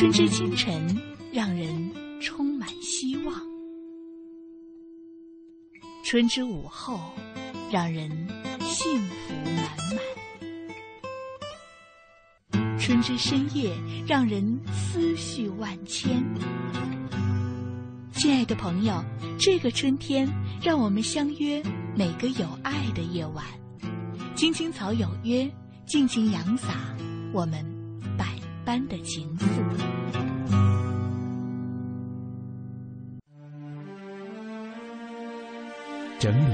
春之清晨，让人充满希望；春之午后，让人幸福满满；春之深夜，让人思绪万千。亲爱的朋友，这个春天，让我们相约每个有爱的夜晚，青青草有约，尽情扬洒我们百般的情愫。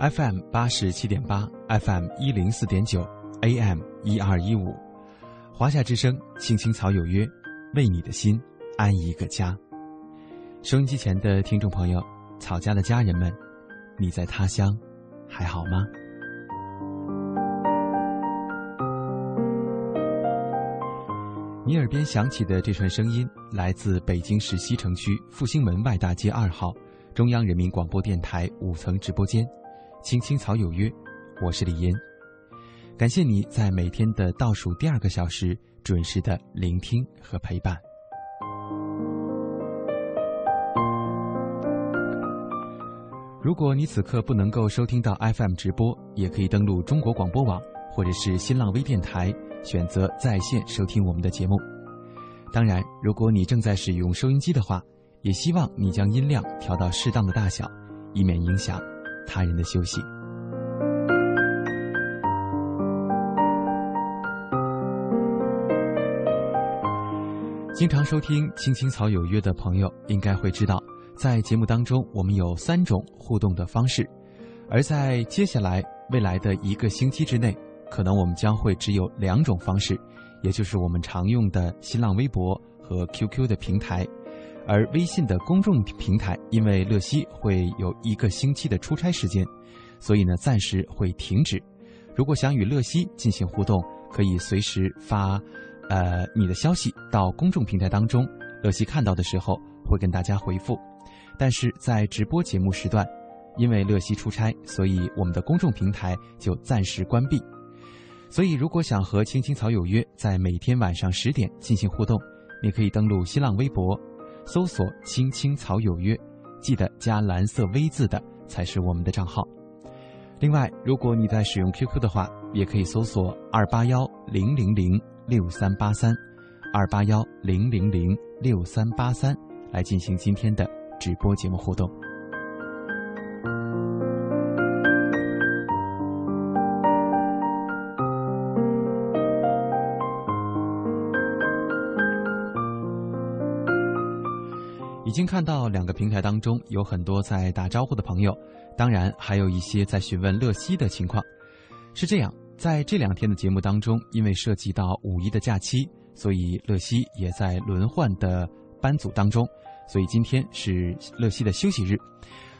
FM 八十七点八，FM 一零四点九，AM 一二一五，华夏之声，青青草有约，为你的心安一个家。收音机前的听众朋友，草家的家人们，你在他乡还好吗？你耳边响起的这串声音，来自北京市西城区复兴门外大街二号，中央人民广播电台五层直播间。青青草有约，我是李岩，感谢你在每天的倒数第二个小时准时的聆听和陪伴。如果你此刻不能够收听到 FM 直播，也可以登录中国广播网或者是新浪微电台，选择在线收听我们的节目。当然，如果你正在使用收音机的话，也希望你将音量调到适当的大小，以免影响。他人的休息。经常收听《青青草有约》的朋友应该会知道，在节目当中我们有三种互动的方式，而在接下来未来的一个星期之内，可能我们将会只有两种方式，也就是我们常用的新浪微博和 QQ 的平台。而微信的公众平台，因为乐西会有一个星期的出差时间，所以呢暂时会停止。如果想与乐西进行互动，可以随时发，呃你的消息到公众平台当中，乐西看到的时候会跟大家回复。但是在直播节目时段，因为乐西出差，所以我们的公众平台就暂时关闭。所以如果想和青青草有约在每天晚上十点进行互动，你可以登录新浪微博。搜索“青青草有约”，记得加蓝色 V 字的才是我们的账号。另外，如果你在使用 QQ 的话，也可以搜索二八幺零零零六三八三，二八幺零零零六三八三来进行今天的直播节目互动。经看到两个平台当中有很多在打招呼的朋友，当然还有一些在询问乐西的情况。是这样，在这两天的节目当中，因为涉及到五一的假期，所以乐西也在轮换的班组当中，所以今天是乐西的休息日。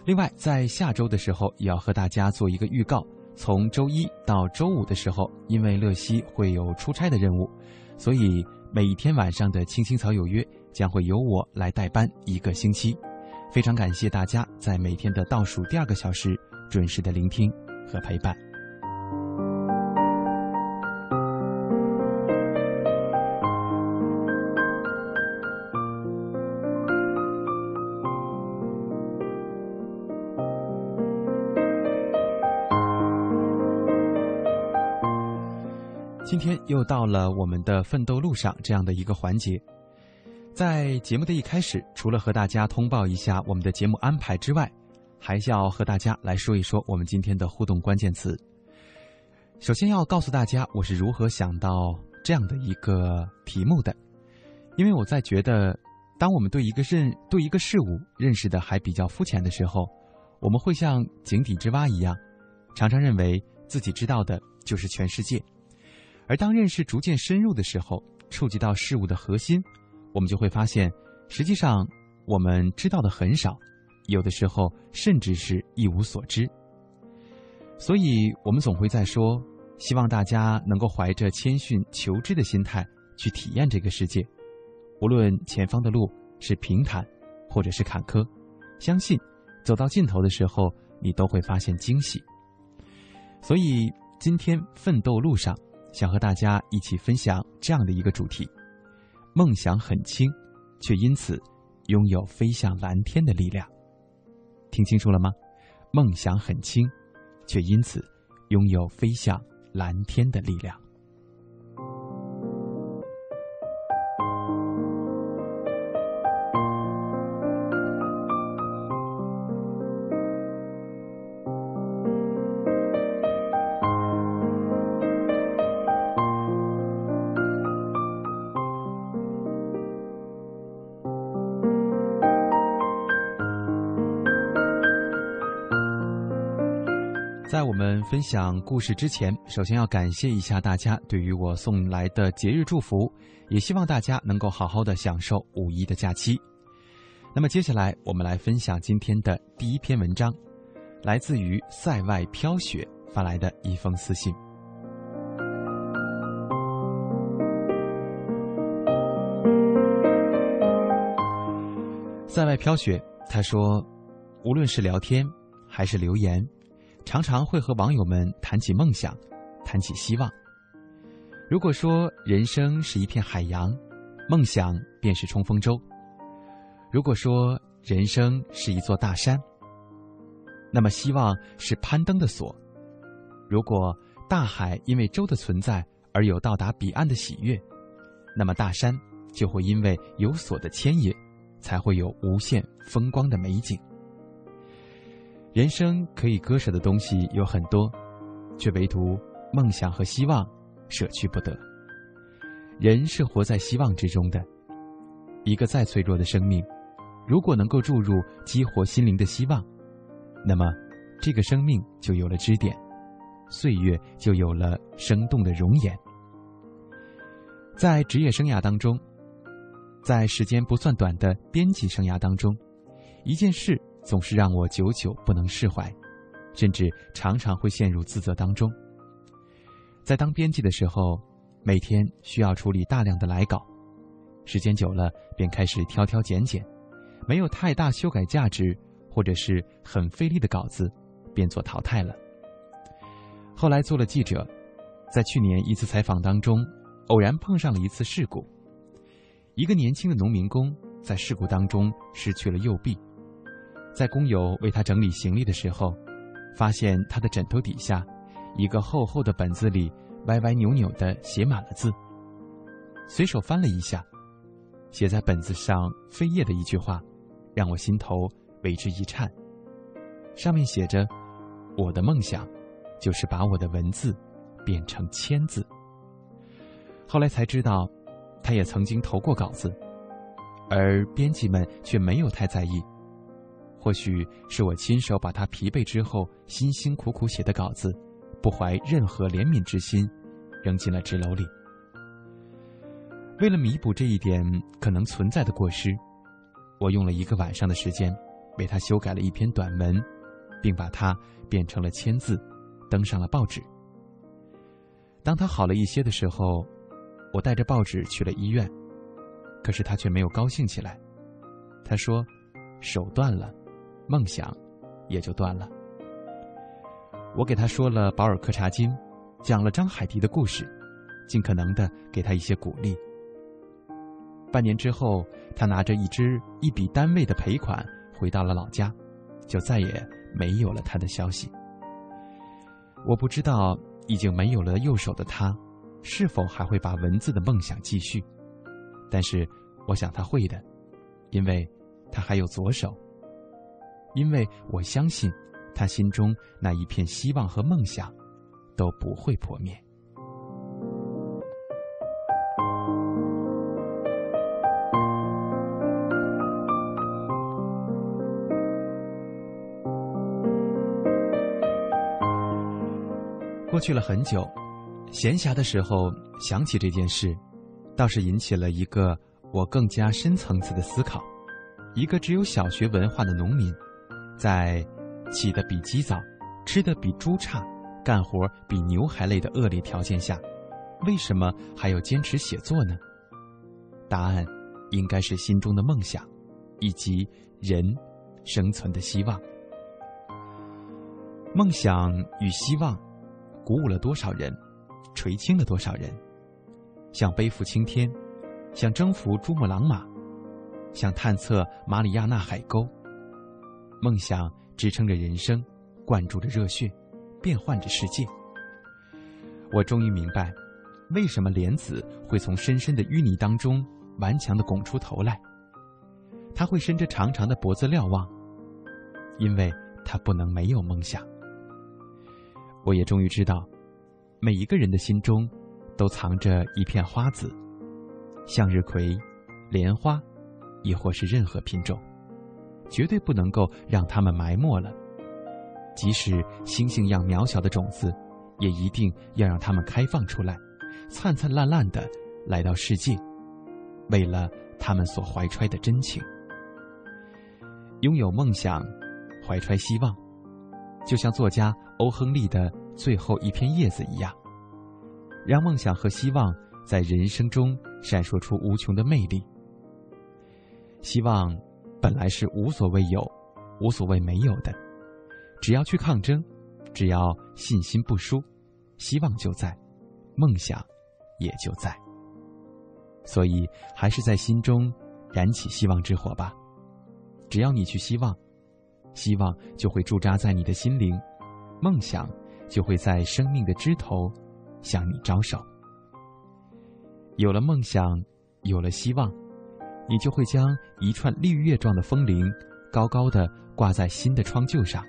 另外，在下周的时候，也要和大家做一个预告：从周一到周五的时候，因为乐西会有出差的任务，所以每一天晚上的青青草有约。将会由我来代班一个星期，非常感谢大家在每天的倒数第二个小时准时的聆听和陪伴。今天又到了我们的奋斗路上这样的一个环节。在节目的一开始，除了和大家通报一下我们的节目安排之外，还要和大家来说一说我们今天的互动关键词。首先要告诉大家，我是如何想到这样的一个题目的，因为我在觉得，当我们对一个认对一个事物认识的还比较肤浅的时候，我们会像井底之蛙一样，常常认为自己知道的就是全世界，而当认识逐渐深入的时候，触及到事物的核心，我们就会发现，实际上我们知道的很少，有的时候甚至是一无所知。所以，我们总会在说，希望大家能够怀着谦逊求知的心态去体验这个世界，无论前方的路是平坦，或者是坎坷，相信走到尽头的时候，你都会发现惊喜。所以，今天奋斗路上，想和大家一起分享这样的一个主题：梦想很轻，却因此拥有飞向蓝天的力量。听清楚了吗？梦想很轻。却因此拥有飞向蓝天的力量。在我们分享故事之前，首先要感谢一下大家对于我送来的节日祝福，也希望大家能够好好的享受五一的假期。那么接下来，我们来分享今天的第一篇文章，来自于塞外飘雪发来的一封私信。塞外飘雪，他说，无论是聊天还是留言。常常会和网友们谈起梦想，谈起希望。如果说人生是一片海洋，梦想便是冲锋舟；如果说人生是一座大山，那么希望是攀登的锁。如果大海因为舟的存在而有到达彼岸的喜悦，那么大山就会因为有锁的牵引，才会有无限风光的美景。人生可以割舍的东西有很多，却唯独梦想和希望舍去不得。人是活在希望之中的，一个再脆弱的生命，如果能够注入激活心灵的希望，那么这个生命就有了支点，岁月就有了生动的容颜。在职业生涯当中，在时间不算短的编辑生涯当中，一件事。总是让我久久不能释怀，甚至常常会陷入自责当中。在当编辑的时候，每天需要处理大量的来稿，时间久了便开始挑挑拣拣，没有太大修改价值或者是很费力的稿子，便做淘汰了。后来做了记者，在去年一次采访当中，偶然碰上了一次事故，一个年轻的农民工在事故当中失去了右臂。在工友为他整理行李的时候，发现他的枕头底下，一个厚厚的本子里歪歪扭扭的写满了字。随手翻了一下，写在本子上飞页的一句话，让我心头为之一颤。上面写着：“我的梦想，就是把我的文字变成签字。”后来才知道，他也曾经投过稿子，而编辑们却没有太在意。或许是我亲手把他疲惫之后辛辛苦苦写的稿子，不怀任何怜悯之心，扔进了纸篓里。为了弥补这一点可能存在的过失，我用了一个晚上的时间，为他修改了一篇短文，并把它变成了签字，登上了报纸。当他好了一些的时候，我带着报纸去了医院，可是他却没有高兴起来。他说：“手断了。”梦想也就断了。我给他说了保尔柯察金，讲了张海迪的故事，尽可能的给他一些鼓励。半年之后，他拿着一支一笔单位的赔款回到了老家，就再也没有了他的消息。我不知道已经没有了右手的他，是否还会把文字的梦想继续，但是我想他会的，因为他还有左手。因为我相信，他心中那一片希望和梦想，都不会破灭。过去了很久，闲暇的时候想起这件事，倒是引起了一个我更加深层次的思考。一个只有小学文化的农民，在起得比鸡早、吃得比猪差、干活比牛还累的恶劣条件下，为什么还要坚持写作呢？答案应该是心中的梦想，以及人生存的希望。梦想与希望。鼓舞了多少人，垂青了多少人，想背负青天，想征服珠穆朗玛，想探测马里亚纳海沟。梦想支撑着人生，灌注着热血，变换着世界。我终于明白，为什么莲子会从深深的淤泥当中顽强的拱出头来。他会伸着长长的脖子瞭望，因为他不能没有梦想。我也终于知道，每一个人的心中，都藏着一片花籽，向日葵、莲花，亦或是任何品种，绝对不能够让它们埋没了。即使星星样渺小的种子，也一定要让它们开放出来，灿灿烂烂的来到世界，为了他们所怀揣的真情。拥有梦想，怀揣希望。就像作家欧亨利的最后一片叶子一样，让梦想和希望在人生中闪烁出无穷的魅力。希望本来是无所谓有，无所谓没有的，只要去抗争，只要信心不输，希望就在，梦想也就在。所以，还是在心中燃起希望之火吧。只要你去希望。希望就会驻扎在你的心灵，梦想就会在生命的枝头向你招手。有了梦想，有了希望，你就会将一串绿叶状的风铃高高的挂在新的窗臼上。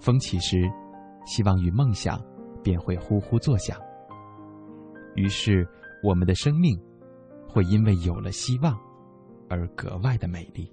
风起时，希望与梦想便会呼呼作响。于是，我们的生命会因为有了希望而格外的美丽。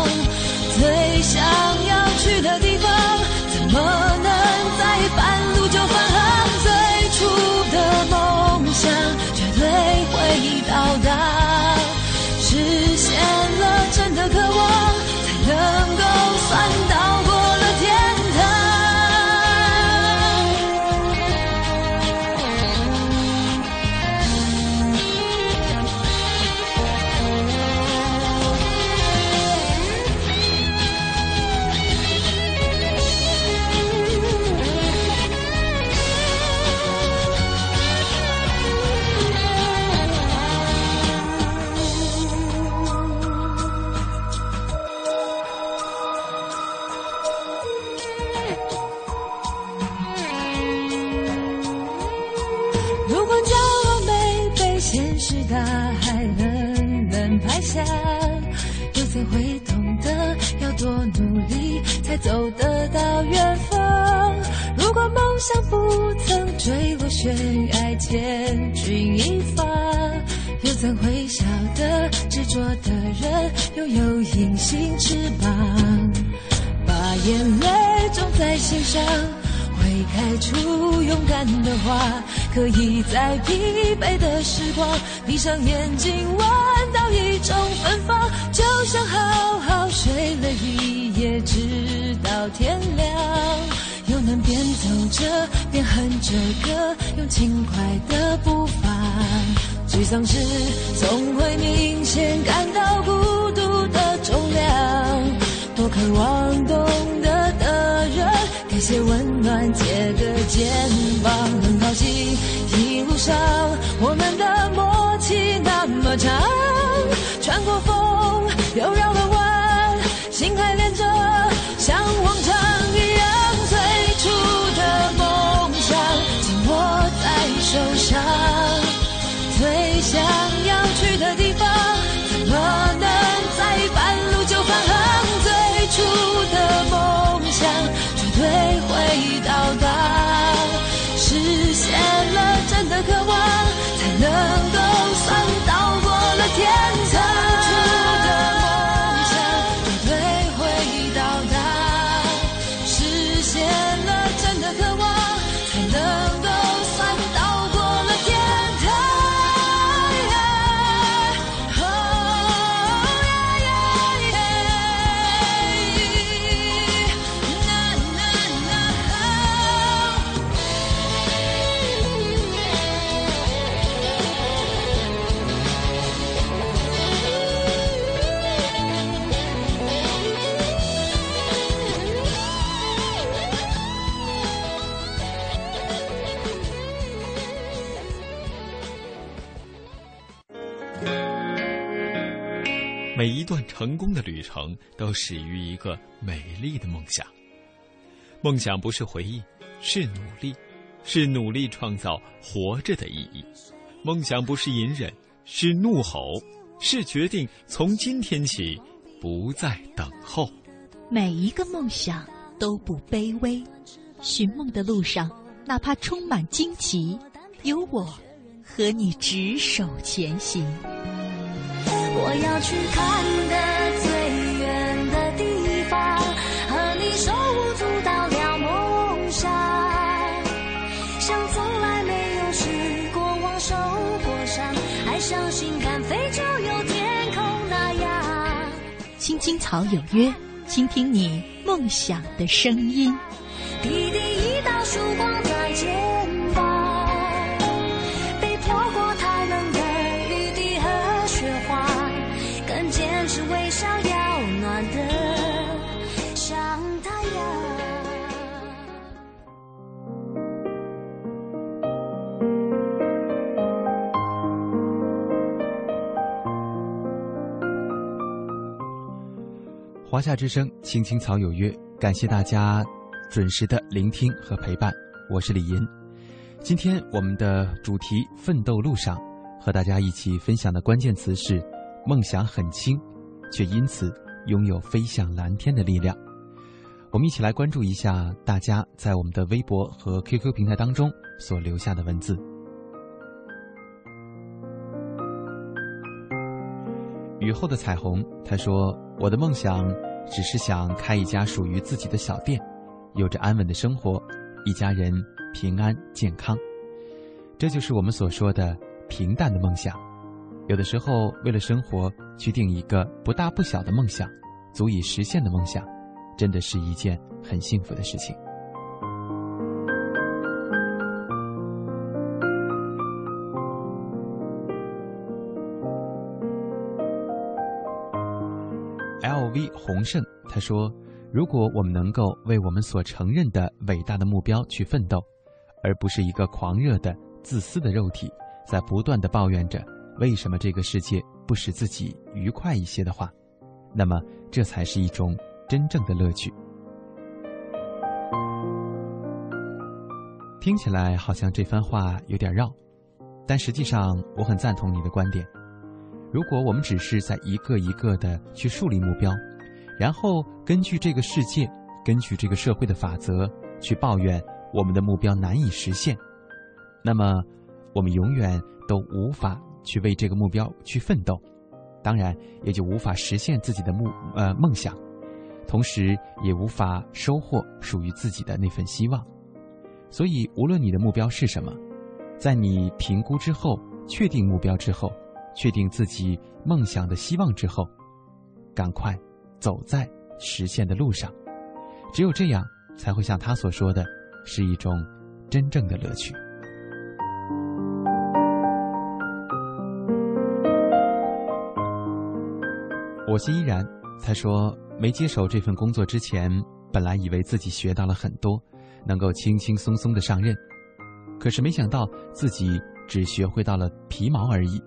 上眼成功的旅程都始于一个美丽的梦想。梦想不是回忆，是努力，是努力创造活着的意义。梦想不是隐忍，是怒吼，是决定从今天起不再等候。每一个梦想都不卑微，寻梦的路上，哪怕充满荆棘，有我和你执手前行。我要去看的最远的地方，和你手舞足蹈聊梦想，像从来没有试过望受过伤，还相信敢飞就有天空那样。青青草有约，倾听你梦想的声音。华夏之声，青青草有约，感谢大家准时的聆听和陪伴，我是李银。今天我们的主题“奋斗路上”，和大家一起分享的关键词是“梦想很轻，却因此拥有飞向蓝天的力量”。我们一起来关注一下大家在我们的微博和 QQ 平台当中所留下的文字。雨后的彩虹，他说：“我的梦想只是想开一家属于自己的小店，有着安稳的生活，一家人平安健康。这就是我们所说的平淡的梦想。有的时候，为了生活去定一个不大不小的梦想，足以实现的梦想，真的是一件很幸福的事情。”洪胜他说：“如果我们能够为我们所承认的伟大的目标去奋斗，而不是一个狂热的、自私的肉体，在不断的抱怨着为什么这个世界不使自己愉快一些的话，那么这才是一种真正的乐趣。”听起来好像这番话有点绕，但实际上我很赞同你的观点。如果我们只是在一个一个的去树立目标，然后根据这个世界根据这个社会的法则去抱怨我们的目标难以实现，那么我们永远都无法去为这个目标去奋斗，当然也就无法实现自己的目呃梦想，同时也无法收获属于自己的那份希望。所以，无论你的目标是什么，在你评估之后、确定目标之后、确定自己梦想的希望之后，赶快走在实现的路上。只有这样，才会像他所说的，是一种真正的乐趣。我是依然，他说没接手这份工作之前，本来以为自己学到了很多，能够轻轻松松的上任，可是没想到自己只学会到了皮毛而已。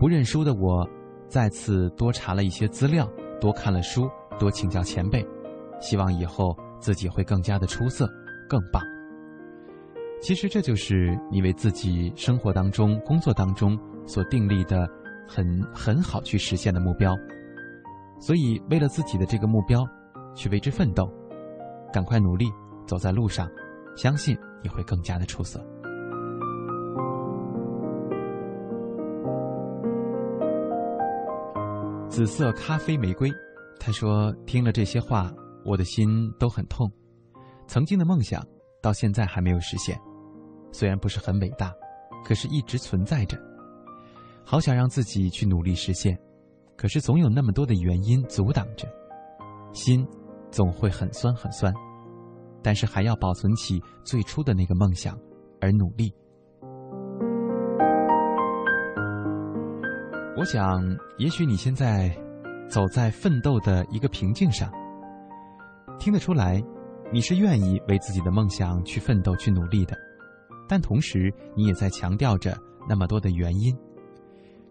不认输的我，再次多查了一些资料，多看了书，多请教前辈。希望以后自己会更加的出色，更棒。其实这就是你为自己生活当中、工作当中所订立的很很好去实现的目标。所以，为了自己的这个目标，去为之奋斗，赶快努力，走在路上，相信你会更加的出色。紫色咖啡玫瑰，他说听了这些话。我的心都很痛，曾经的梦想到现在还没有实现，虽然不是很伟大，可是一直存在着。好想让自己去努力实现，可是总有那么多的原因阻挡着，心总会很酸很酸，但是还要保存起最初的那个梦想而努力。我想，也许你现在走在奋斗的一个瓶颈上。听得出来，你是愿意为自己的梦想去奋斗、去努力的，但同时你也在强调着那么多的原因。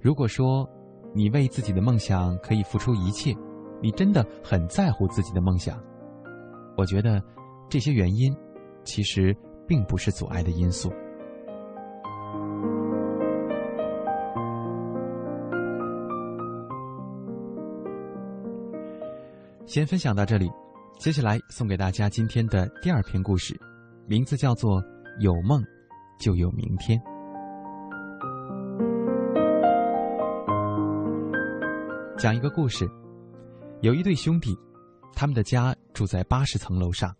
如果说你为自己的梦想可以付出一切，你真的很在乎自己的梦想，我觉得这些原因其实并不是阻碍的因素。先分享到这里。接下来送给大家今天的第二篇故事，名字叫做《有梦就有明天》。讲一个故事，有一对兄弟，他们的家住在八十层楼上。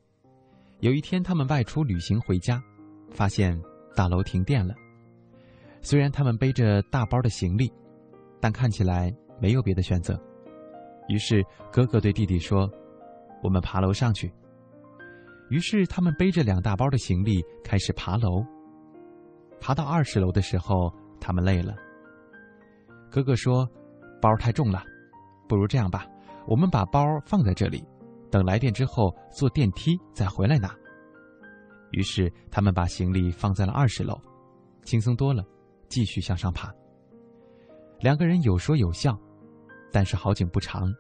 有一天，他们外出旅行回家，发现大楼停电了。虽然他们背着大包的行李，但看起来没有别的选择。于是，哥哥对弟弟说。我们爬楼上去。于是他们背着两大包的行李开始爬楼。爬到二十楼的时候，他们累了。哥哥说：“包太重了，不如这样吧，我们把包放在这里，等来电之后坐电梯再回来拿。”于是他们把行李放在了二十楼，轻松多了，继续向上爬。两个人有说有笑，但是好景不长，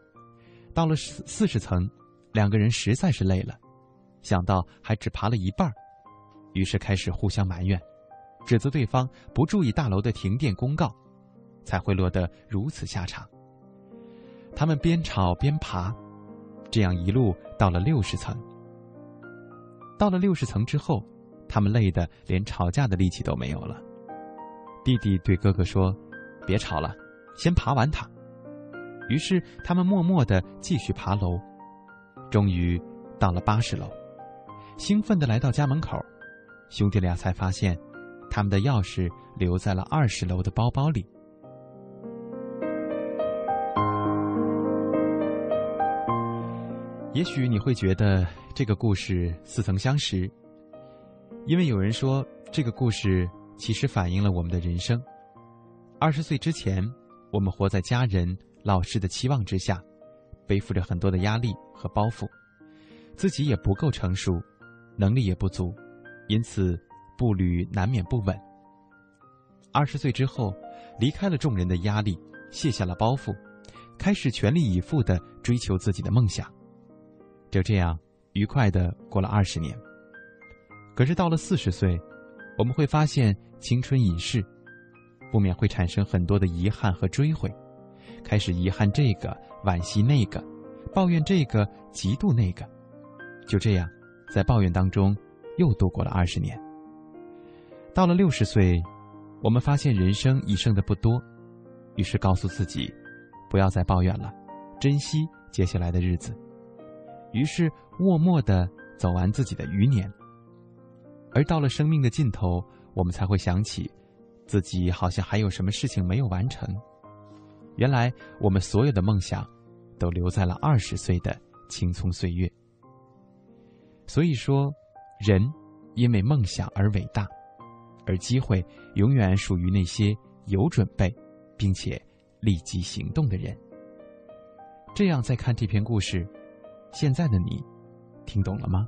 到了四四十层。两个人实在是累了，想到还只爬了一半于是开始互相埋怨，指责对方不注意大楼的停电公告，才会落得如此下场。他们边吵边爬，这样一路到了六十层。到了六十层之后，他们累得连吵架的力气都没有了。弟弟对哥哥说：“别吵了，先爬完它。”于是他们默默的继续爬楼。终于到了八十楼，兴奋的来到家门口，兄弟俩才发现，他们的钥匙留在了二十楼的包包里。也许你会觉得这个故事似曾相识，因为有人说这个故事其实反映了我们的人生。二十岁之前，我们活在家人、老师的期望之下。背负着很多的压力和包袱，自己也不够成熟，能力也不足，因此步履难免不稳。二十岁之后，离开了众人的压力，卸下了包袱，开始全力以赴的追求自己的梦想。就这样愉快的过了二十年。可是到了四十岁，我们会发现青春已逝，不免会产生很多的遗憾和追悔。开始遗憾这个，惋惜那个，抱怨这个，嫉妒那个，就这样，在抱怨当中又度过了二十年。到了六十岁，我们发现人生已剩的不多，于是告诉自己，不要再抱怨了，珍惜接下来的日子。于是默默的走完自己的余年。而到了生命的尽头，我们才会想起，自己好像还有什么事情没有完成。原来我们所有的梦想，都留在了二十岁的青葱岁月。所以说，人因为梦想而伟大，而机会永远属于那些有准备，并且立即行动的人。这样再看这篇故事，现在的你，听懂了吗？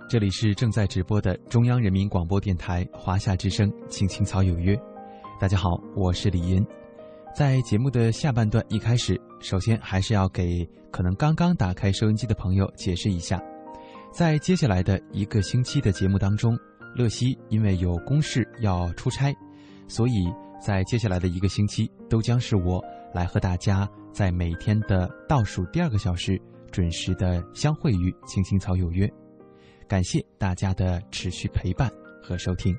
这里是正在直播的中央人民广播电台华夏之声《青青草有约》。大家好，我是李银。在节目的下半段一开始，首先还是要给可能刚刚打开收音机的朋友解释一下，在接下来的一个星期的节目当中，乐西因为有公事要出差，所以在接下来的一个星期都将是我来和大家在每天的倒数第二个小时准时的相会于《青青草有约》。感谢大家的持续陪伴和收听。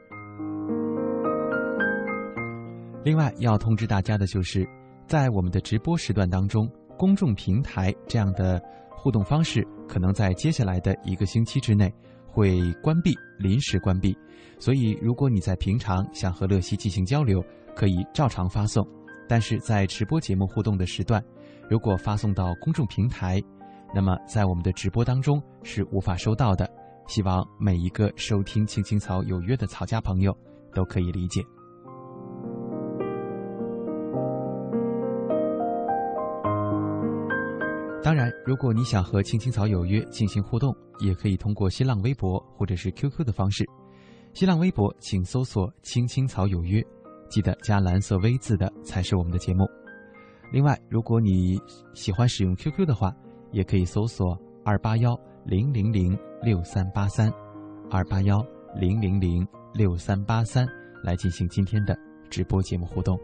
另外要通知大家的就是，在我们的直播时段当中，公众平台这样的互动方式可能在接下来的一个星期之内会关闭，临时关闭。所以，如果你在平常想和乐西进行交流，可以照常发送；但是在直播节目互动的时段，如果发送到公众平台，那么在我们的直播当中是无法收到的。希望每一个收听《青青草有约》的草家朋友都可以理解。当然，如果你想和《青青草有约》进行互动，也可以通过新浪微博或者是 QQ 的方式。新浪微博请搜索“青青草有约”，记得加蓝色 V 字的才是我们的节目。另外，如果你喜欢使用 QQ 的话，也可以搜索二八幺。零零零六三八三，二八幺零零零六三八三，来进行今天的直播节目互动。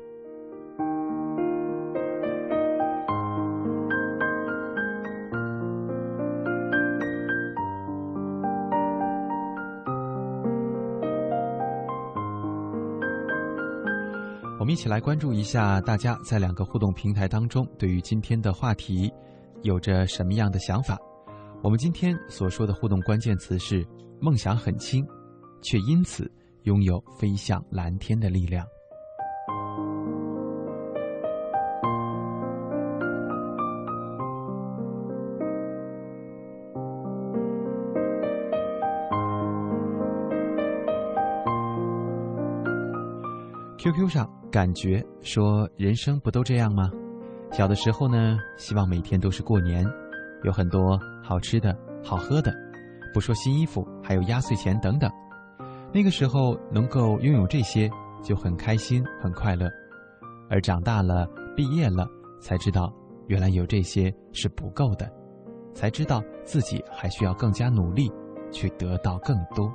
我们一起来关注一下大家在两个互动平台当中对于今天的话题有着什么样的想法。我们今天所说的互动关键词是“梦想很轻，却因此拥有飞向蓝天的力量”。QQ 上感觉说：“人生不都这样吗？小的时候呢，希望每天都是过年。”有很多好吃的好喝的，不说新衣服，还有压岁钱等等。那个时候能够拥有这些就很开心很快乐，而长大了毕业了才知道，原来有这些是不够的，才知道自己还需要更加努力，去得到更多。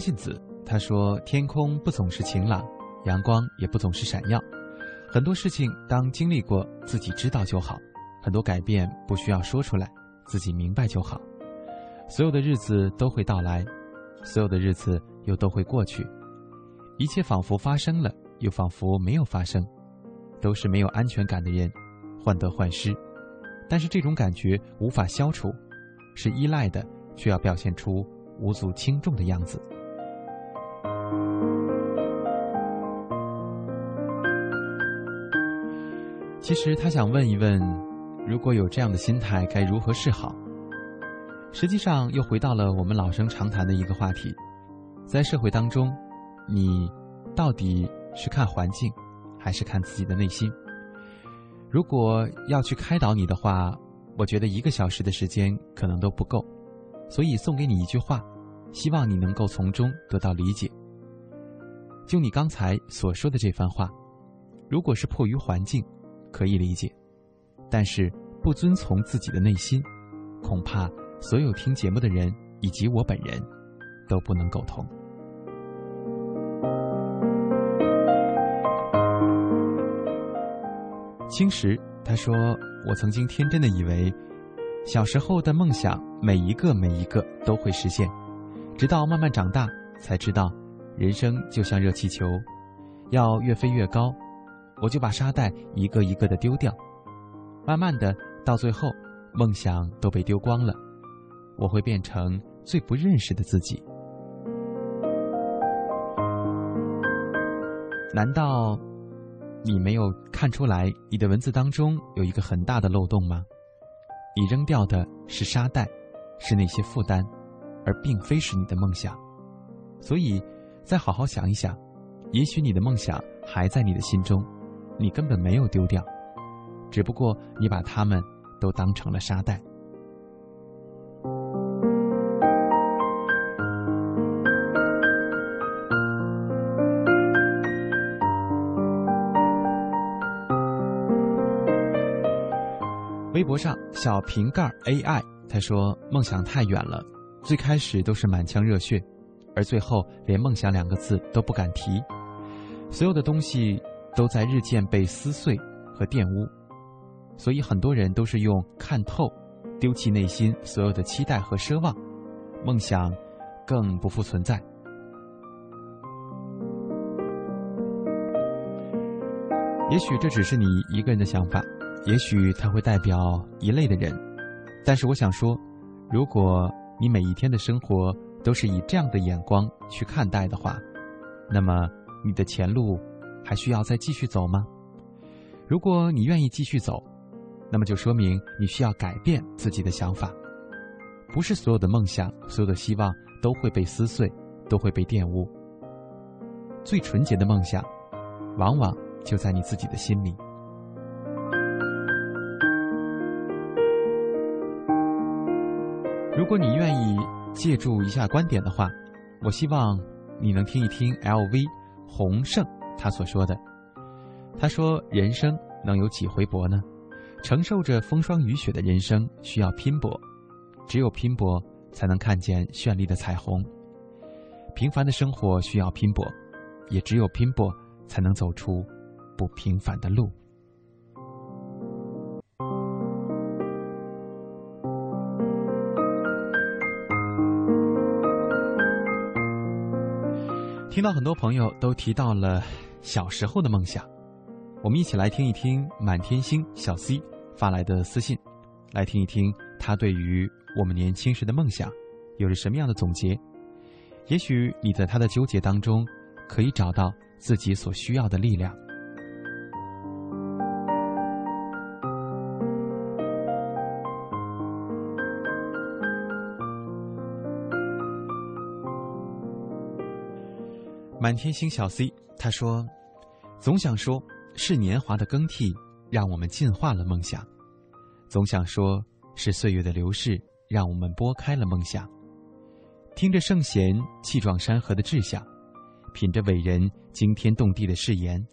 信子他说：“天空不总是晴朗，阳光也不总是闪耀。很多事情当经历过，自己知道就好；很多改变不需要说出来，自己明白就好。所有的日子都会到来，所有的日子又都会过去。一切仿佛发生了，又仿佛没有发生。都是没有安全感的人，患得患失。但是这种感觉无法消除，是依赖的，却要表现出无足轻重的样子。”其实他想问一问，如果有这样的心态，该如何是好？实际上又回到了我们老生常谈的一个话题：在社会当中，你到底是看环境，还是看自己的内心？如果要去开导你的话，我觉得一个小时的时间可能都不够，所以送给你一句话，希望你能够从中得到理解。就你刚才所说的这番话，如果是迫于环境，可以理解；但是不遵从自己的内心，恐怕所有听节目的人以及我本人都不能苟同。青石他说：“我曾经天真的以为，小时候的梦想每一个每一个都会实现，直到慢慢长大才知道。”人生就像热气球，要越飞越高，我就把沙袋一个一个的丢掉，慢慢的到最后，梦想都被丢光了，我会变成最不认识的自己。难道你没有看出来，你的文字当中有一个很大的漏洞吗？你扔掉的是沙袋，是那些负担，而并非是你的梦想，所以。再好好想一想，也许你的梦想还在你的心中，你根本没有丢掉，只不过你把它们都当成了沙袋。微博上小瓶盖 AI 他说：“梦想太远了，最开始都是满腔热血。”而最后，连“梦想”两个字都不敢提，所有的东西都在日渐被撕碎和玷污，所以很多人都是用看透，丢弃内心所有的期待和奢望，梦想更不复存在。也许这只是你一个人的想法，也许它会代表一类的人，但是我想说，如果你每一天的生活，都是以这样的眼光去看待的话，那么你的前路还需要再继续走吗？如果你愿意继续走，那么就说明你需要改变自己的想法。不是所有的梦想、所有的希望都会被撕碎，都会被玷污。最纯洁的梦想，往往就在你自己的心里。如果你愿意。借助一下观点的话，我希望你能听一听 L.V. 洪胜他所说的。他说：“人生能有几回搏呢？承受着风霜雨雪的人生需要拼搏，只有拼搏才能看见绚丽的彩虹。平凡的生活需要拼搏，也只有拼搏才能走出不平凡的路。”听到很多朋友都提到了小时候的梦想，我们一起来听一听满天星小 C 发来的私信，来听一听他对于我们年轻时的梦想有着什么样的总结。也许你在他的纠结当中，可以找到自己所需要的力量。满天星小 C，他说：“总想说是年华的更替让我们进化了梦想，总想说是岁月的流逝让我们拨开了梦想。听着圣贤气壮山河的志向，品着伟人惊天动地的誓言，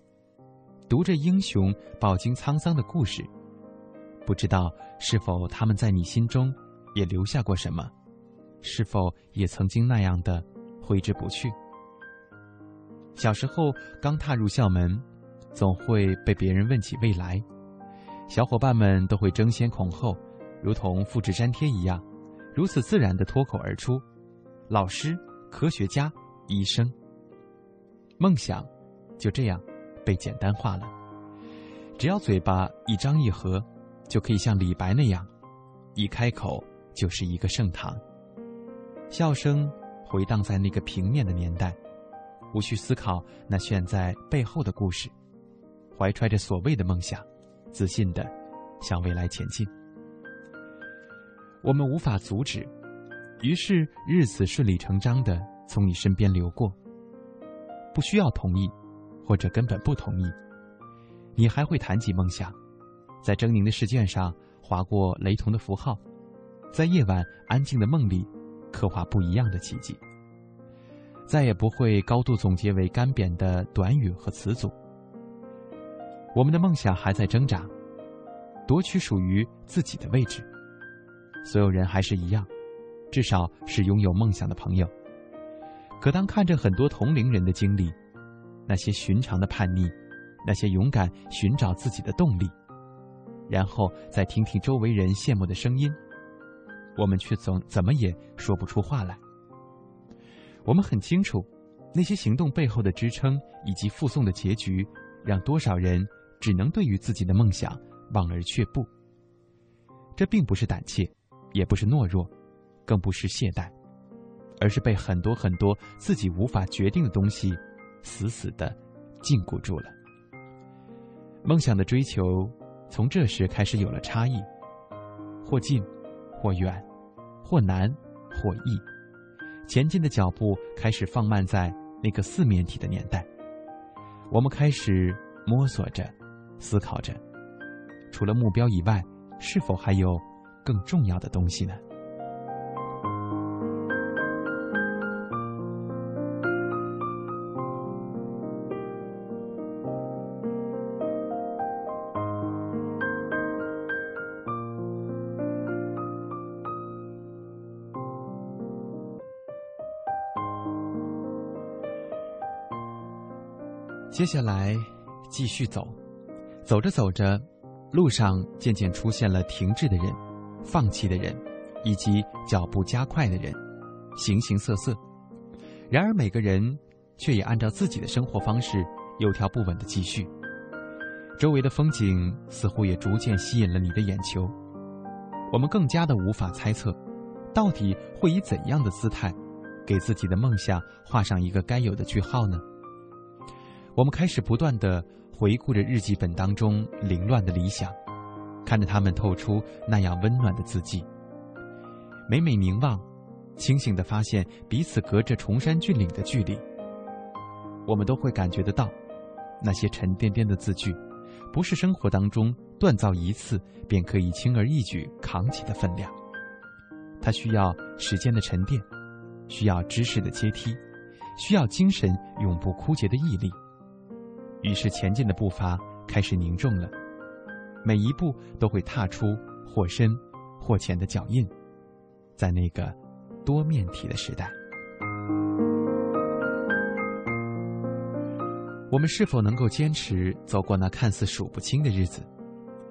读着英雄饱经沧桑的故事，不知道是否他们在你心中也留下过什么？是否也曾经那样的挥之不去？”小时候刚踏入校门，总会被别人问起未来，小伙伴们都会争先恐后，如同复制粘贴一样，如此自然的脱口而出：老师、科学家、医生。梦想就这样被简单化了，只要嘴巴一张一合，就可以像李白那样，一开口就是一个盛唐。笑声回荡在那个平面的年代。无需思考那悬在背后的故事，怀揣着所谓的梦想，自信的向未来前进。我们无法阻止，于是日子顺理成章的从你身边流过。不需要同意，或者根本不同意，你还会谈及梦想，在狰狞的试卷上划过雷同的符号，在夜晚安静的梦里，刻画不一样的奇迹。再也不会高度总结为干瘪的短语和词组。我们的梦想还在挣扎，夺取属于自己的位置。所有人还是一样，至少是拥有梦想的朋友。可当看着很多同龄人的经历，那些寻常的叛逆，那些勇敢寻找自己的动力，然后再听听周围人羡慕的声音，我们却总怎么也说不出话来。我们很清楚，那些行动背后的支撑以及附送的结局，让多少人只能对于自己的梦想望而却步。这并不是胆怯，也不是懦弱，更不是懈怠，而是被很多很多自己无法决定的东西死死的禁锢住了。梦想的追求从这时开始有了差异，或近，或远，或难，或易。前进的脚步开始放慢，在那个四面体的年代，我们开始摸索着，思考着，除了目标以外，是否还有更重要的东西呢？接下来，继续走，走着走着，路上渐渐出现了停滞的人、放弃的人，以及脚步加快的人，形形色色。然而，每个人却也按照自己的生活方式，有条不紊的继续。周围的风景似乎也逐渐吸引了你的眼球。我们更加的无法猜测，到底会以怎样的姿态，给自己的梦想画上一个该有的句号呢？我们开始不断的回顾着日记本当中凌乱的理想，看着他们透出那样温暖的字迹。每每凝望，清醒的发现彼此隔着崇山峻岭的距离。我们都会感觉得到，那些沉甸甸的字句，不是生活当中锻造一次便可以轻而易举扛起的分量。它需要时间的沉淀，需要知识的阶梯，需要精神永不枯竭的毅力。于是前进的步伐开始凝重了，每一步都会踏出或深或浅的脚印，在那个多面体的时代，我们是否能够坚持走过那看似数不清的日子，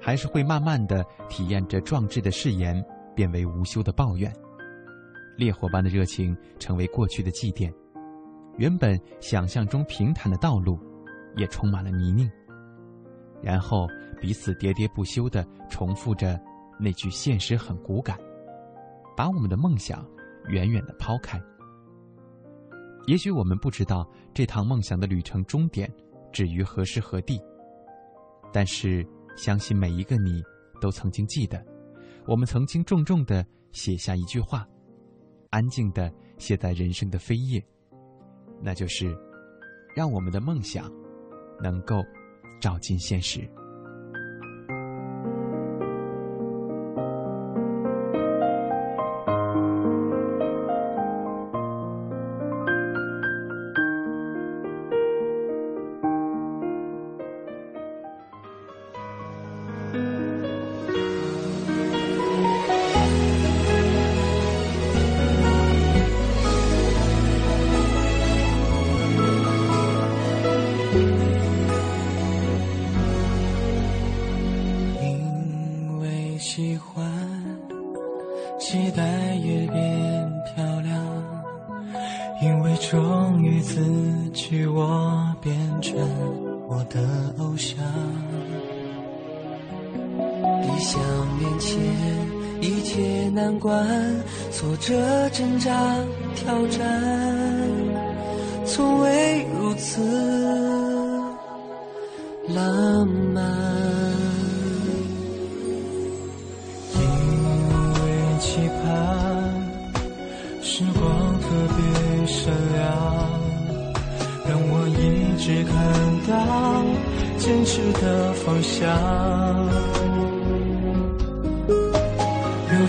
还是会慢慢的体验着壮志的誓言变为无休的抱怨，烈火般的热情成为过去的祭奠，原本想象中平坦的道路。也充满了泥泞，然后彼此喋喋不休的重复着那句“现实很骨感”，把我们的梦想远远的抛开。也许我们不知道这趟梦想的旅程终点止于何时何地，但是相信每一个你都曾经记得，我们曾经重重的写下一句话，安静的写在人生的扉页，那就是让我们的梦想。能够照进现实。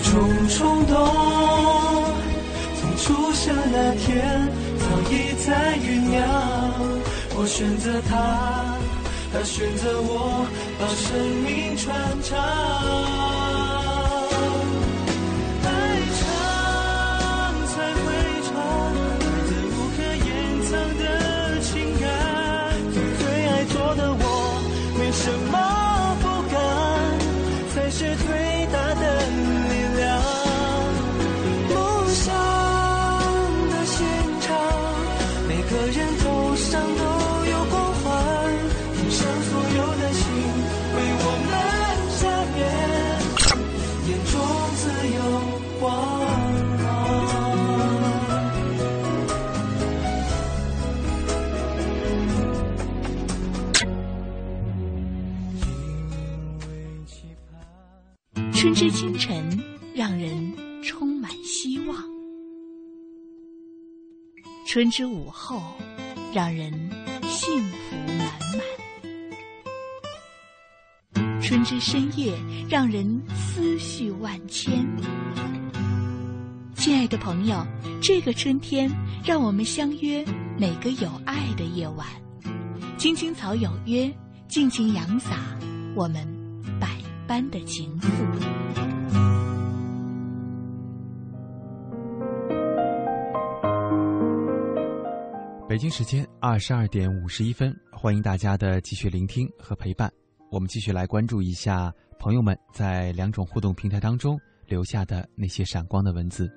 种冲动，从出生那天早已在酝酿。我选择他，他选择我，把生命传唱。春之午后，让人幸福满满；春之深夜，让人思绪万千。亲爱的朋友，这个春天，让我们相约每个有爱的夜晚，青青草有约，尽情扬洒我们百般的情愫。北京时间二十二点五十一分，欢迎大家的继续聆听和陪伴。我们继续来关注一下朋友们在两种互动平台当中留下的那些闪光的文字。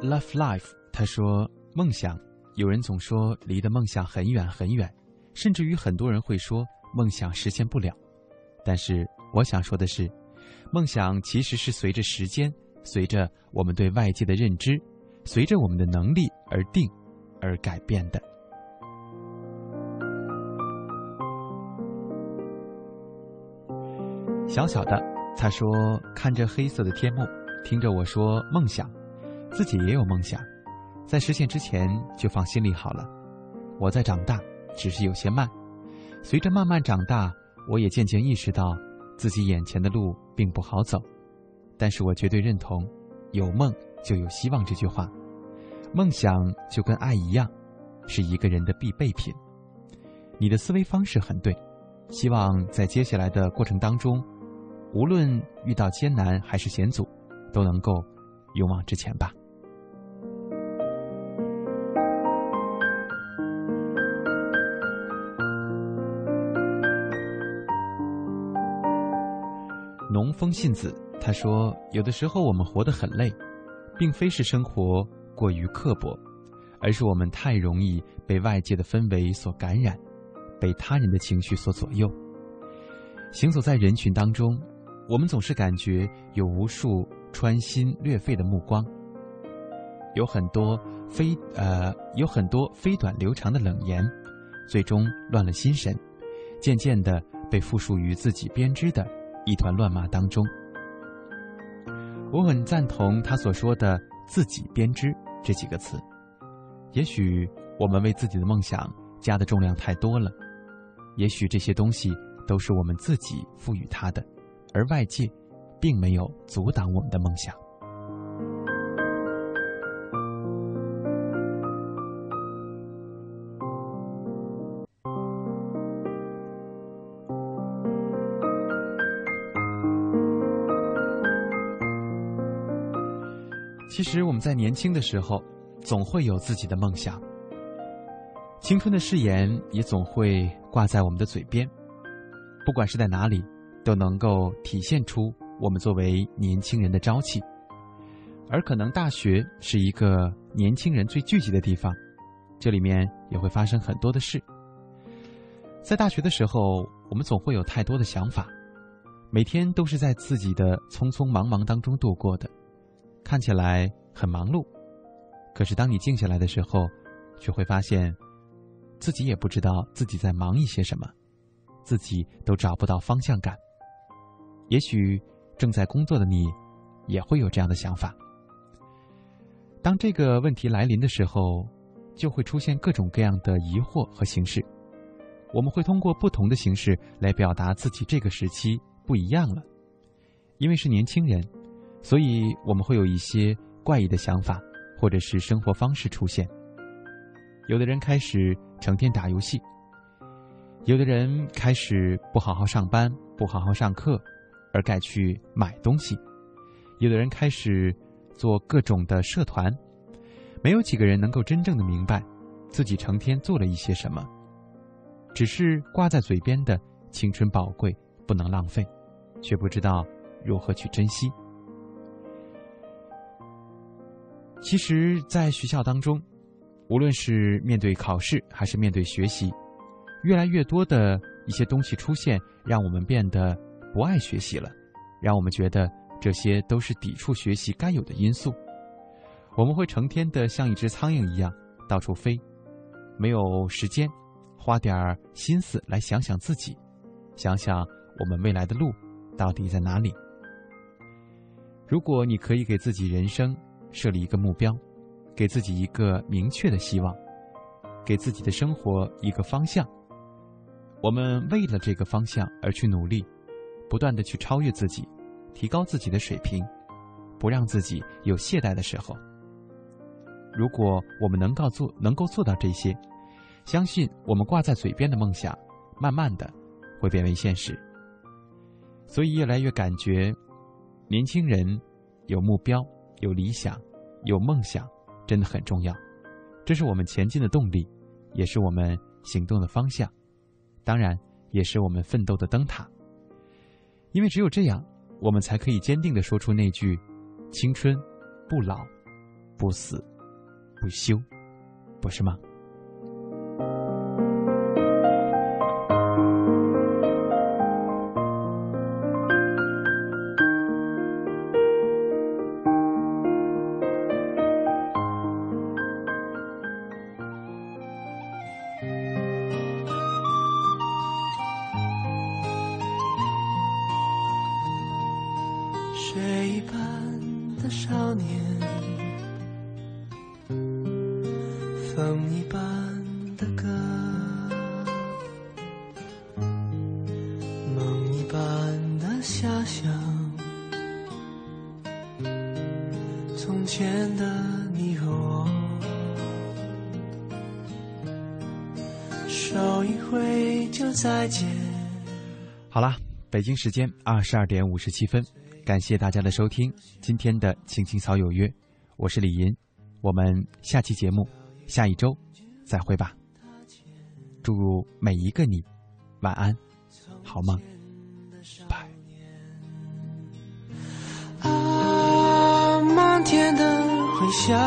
Love Life，他说梦想。有人总说离的梦想很远很远，甚至于很多人会说梦想实现不了。但是我想说的是，梦想其实是随着时间、随着我们对外界的认知、随着我们的能力而定、而改变的。小小的他说：“看着黑色的天幕，听着我说梦想，自己也有梦想。”在实现之前就放心里好了。我在长大，只是有些慢。随着慢慢长大，我也渐渐意识到自己眼前的路并不好走。但是我绝对认同“有梦就有希望”这句话。梦想就跟爱一样，是一个人的必备品。你的思维方式很对。希望在接下来的过程当中，无论遇到艰难还是险阻，都能够勇往直前吧。信子他说：“有的时候我们活得很累，并非是生活过于刻薄，而是我们太容易被外界的氛围所感染，被他人的情绪所左右。行走在人群当中，我们总是感觉有无数穿心裂肺的目光，有很多非呃有很多飞短流长的冷言，最终乱了心神，渐渐的被附属于自己编织的。”一团乱麻当中，我很赞同他所说的“自己编织”这几个词。也许我们为自己的梦想加的重量太多了，也许这些东西都是我们自己赋予它的，而外界并没有阻挡我们的梦想。其实我们在年轻的时候，总会有自己的梦想。青春的誓言也总会挂在我们的嘴边，不管是在哪里，都能够体现出我们作为年轻人的朝气。而可能大学是一个年轻人最聚集的地方，这里面也会发生很多的事。在大学的时候，我们总会有太多的想法，每天都是在自己的匆匆忙忙当中度过的。看起来很忙碌，可是当你静下来的时候，却会发现，自己也不知道自己在忙一些什么，自己都找不到方向感。也许正在工作的你，也会有这样的想法。当这个问题来临的时候，就会出现各种各样的疑惑和形式。我们会通过不同的形式来表达自己这个时期不一样了，因为是年轻人，所以我们会有一些怪异的想法或者是生活方式出现。有的人开始成天打游戏，有的人开始不好好上班、不好好上课，而改去买东西；有的人开始做各种的社团，没有几个人能够真正的明白自己成天做了一些什么。只是挂在嘴边的青春宝贵，不能浪费，却不知道如何去珍惜。其实，在学校当中，无论是面对考试还是面对学习，越来越多的一些东西出现，让我们变得不爱学习了，让我们觉得这些都是抵触学习该有的因素。我们会成天的像一只苍蝇一样到处飞，没有时间。花点儿心思来想想自己，想想我们未来的路到底在哪里。如果你可以给自己人生设立一个目标，给自己一个明确的希望，给自己的生活一个方向，我们为了这个方向而去努力，不断的去超越自己，提高自己的水平，不让自己有懈怠的时候。如果我们能够做，能够做到这些。相信我们挂在嘴边的梦想，慢慢的会变为现实。所以越来越感觉，年轻人有目标、有理想、有梦想，真的很重要。这是我们前进的动力，也是我们行动的方向，当然也是我们奋斗的灯塔。因为只有这样，我们才可以坚定的说出那句：“青春不老，不死，不休”，不是吗？北京时间二十二点五十七分，感谢大家的收听，今天的《青青草有约》，我是李银，我们下期节目，下一周再会吧。祝每一个你晚安，好梦，拜。啊，漫天的回响，